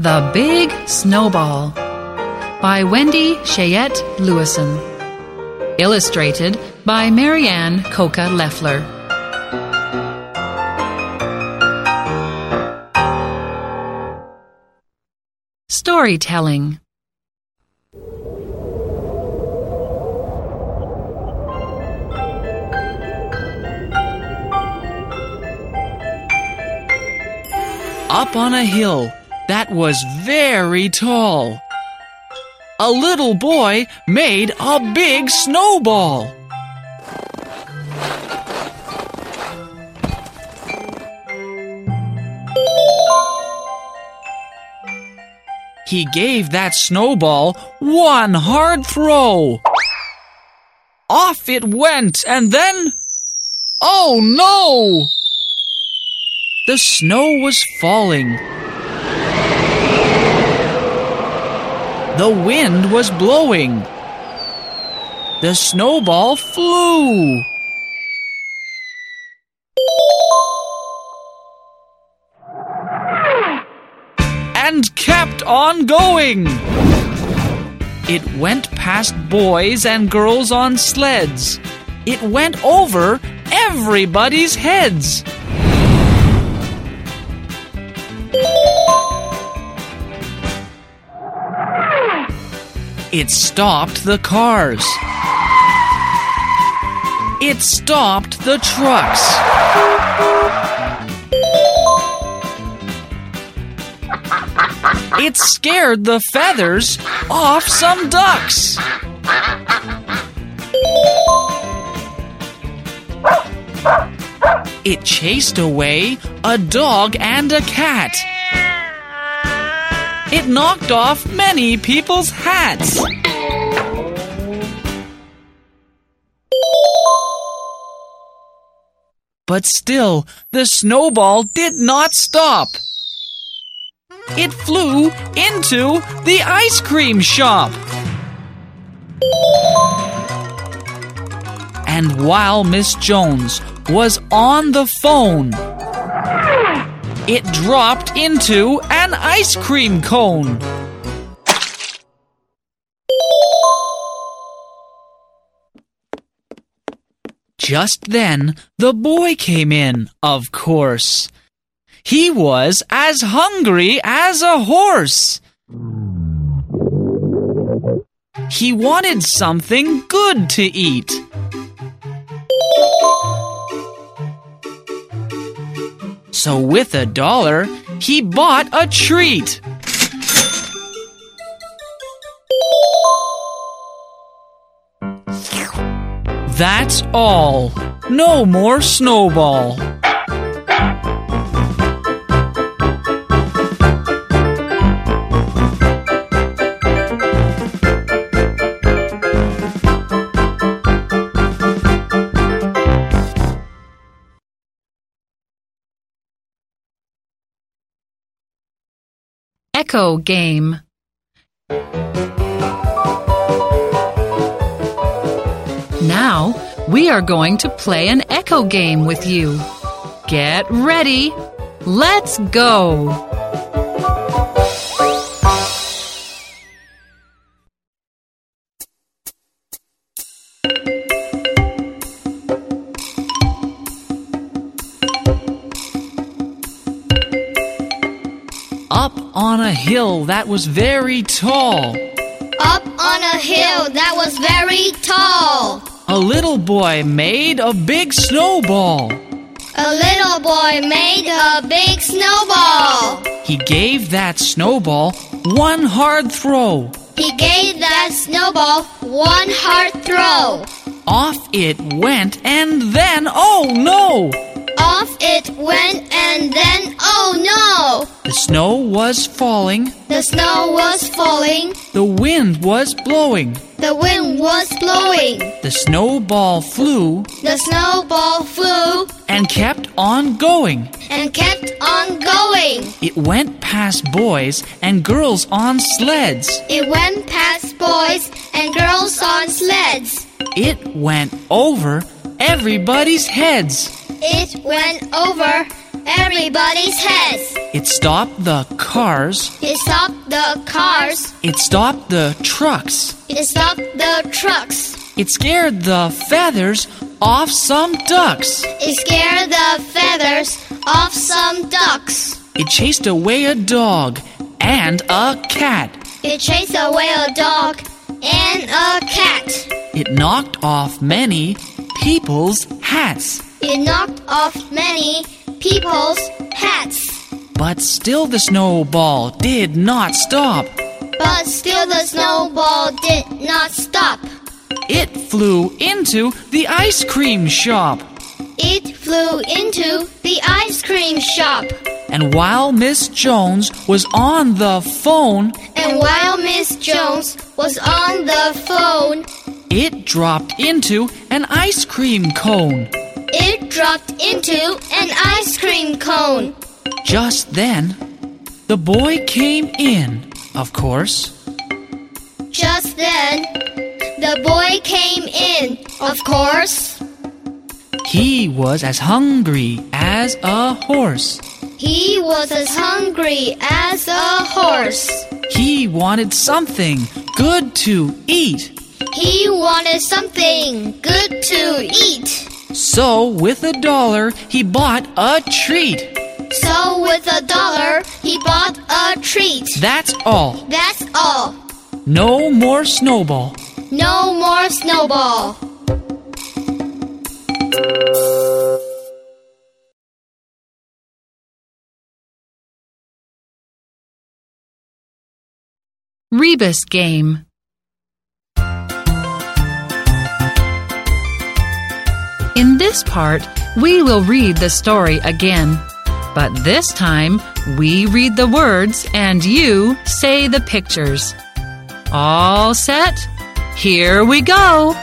The Big Snowball by Wendy Cheyette Lewison. Illustrated by Maryann Cocca-Leffler. Storytelling Up on a hill that was very tall. A little boy made a big snowball. He gave that snowball one hard throw. Off it went, and then. Oh no! The snow was falling. The wind was blowing. The snowball flew. And kept on going. It went past boys and girls on sleds. It went over everybody's heads. It stopped the cars. It stopped the trucks. It scared the feathers off some ducks. It chased away a dog and a cat. It knocked off many people's hats. But still, the snowball did not stop. It flew into the ice cream shop. And while Miss Jones was on the phone, it dropped into an ice cream cone. Just then, the boy came in, of course. He was as hungry as a horse. He wanted something good to eat. So, with a dollar, he bought a treat. That's all. No more snowball. Echo Game Now, we are going to play an echo game with you. Get ready. Let's go. On a hill that was very tall, Up on a hill that was very tall. a little boy made a big snowball. A little boy made a big snowball. He gave that snowball one hard throw. He gave that snowball one hard throw. Off it went, and then, oh no! Off it went, and then, oh no! The snow was falling, The snow was falling. the wind was blowing, The wind was blowing. the snowball flew The snowball flew and kept on going. and kept on going. It went past boys and girls on sleds. It went past boys and girls on sleds. It went over everybody's heads. It went over everybody's heads. It stopped the cars. It stopped the cars. It stopped the trucks. It stopped the trucks. It scared the feathers off some ducks. It scared the feathers off some ducks. It chased away a dog and a cat. It chased away a dog and a cat. It knocked off many people's hats. It knocked off many people's hats. But still the snowball did not stop. But still the snowball did not stop. It flew into the ice cream shop. It flew into the ice cream shop. And while Miss Jones was on the phone, And while Miss Jones was on the phone, it dropped into an ice cream cone. It dropped into an ice cream cone. Just then, the boy came in, of course. Just then, the boy came in, of course. He was as hungry as a horse. He was as hungry as a horse. He wanted something good to eat. He wanted something good to eat. So, with a dollar, he bought a treat. So, with a dollar, he bought a treat. That's all. That's all. No more snowball. No more snowball. Rebus game. In this part, we will read the story again. But this time, we read the words and you say the pictures. All set? Here we go!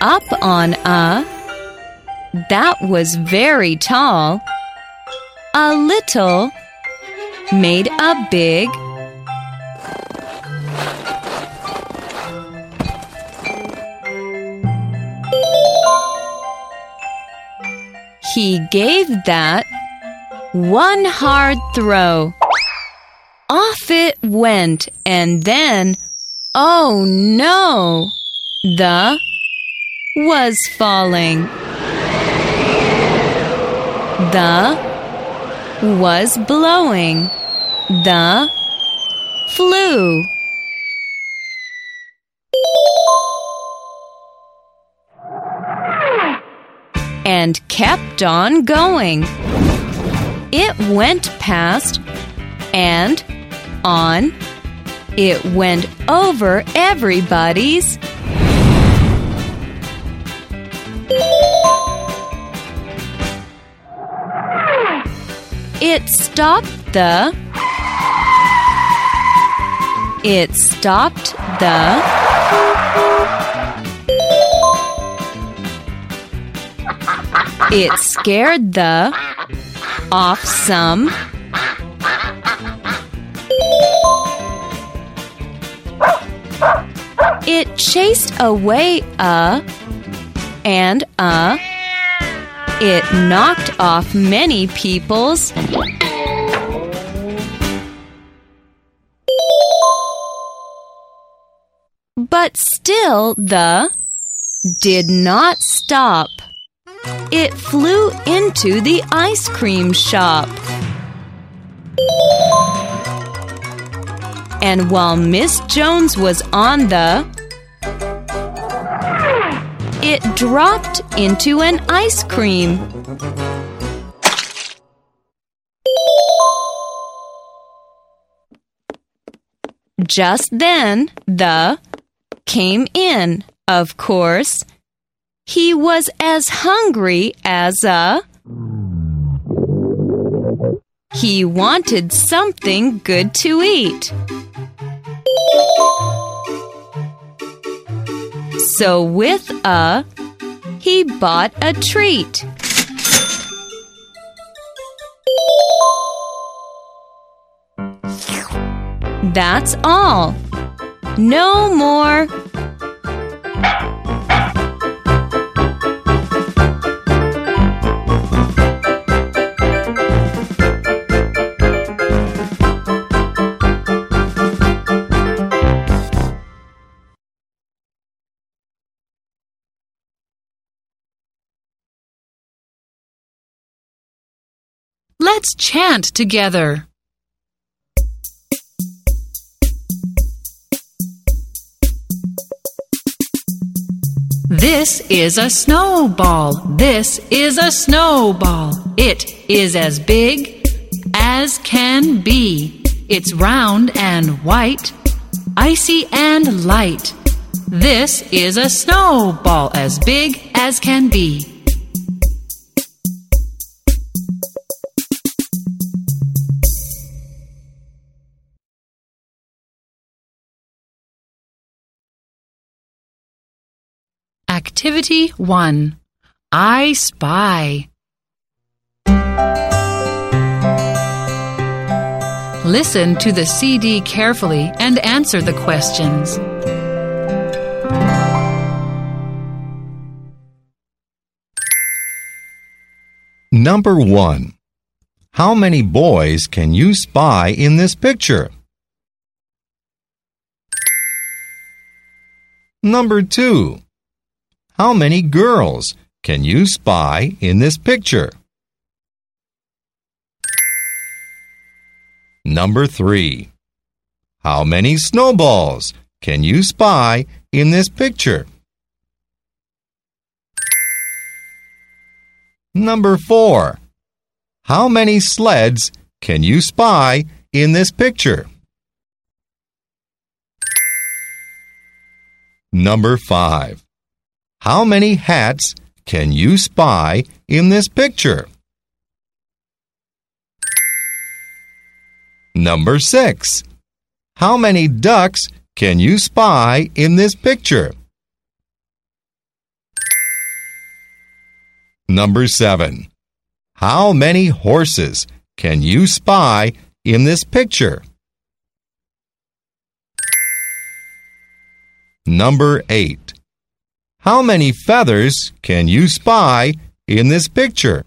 up on a. That was very tall. A little made a big. He gave that one hard throw. Off it went, and then, oh no! The was falling. The was blowing. The flew. And kept on going. It went past and on. It went over everybody's It stopped the. It stopped the. It scared the. Off some. It chased away a. And a. It knocked off many people's. But still, the did not stop. It flew into the ice cream shop. And while Miss Jones was on the it dropped into an ice cream. Just then, the came in, of course. He was as hungry as a. He wanted something good to eat. So with a, he bought a treat. That's all. No more. Let's chant together. This is a snowball. This is a snowball. It is as big as can be. It's round and white, icy and light. This is a snowball as big as can be. Activity 1 I spy. Listen to the CD carefully and answer the questions. Number 1. How many boys can you spy in this picture? Number 2. How many girls can you spy in this picture? Number 3. How many snowballs can you spy in this picture? Number 4. How many sleds can you spy in this picture? Number 5. How many hats can you spy in this picture? Number 6. How many ducks can you spy in this picture? Number 7. How many horses can you spy in this picture? Number 8. How many feathers can you spy in this picture?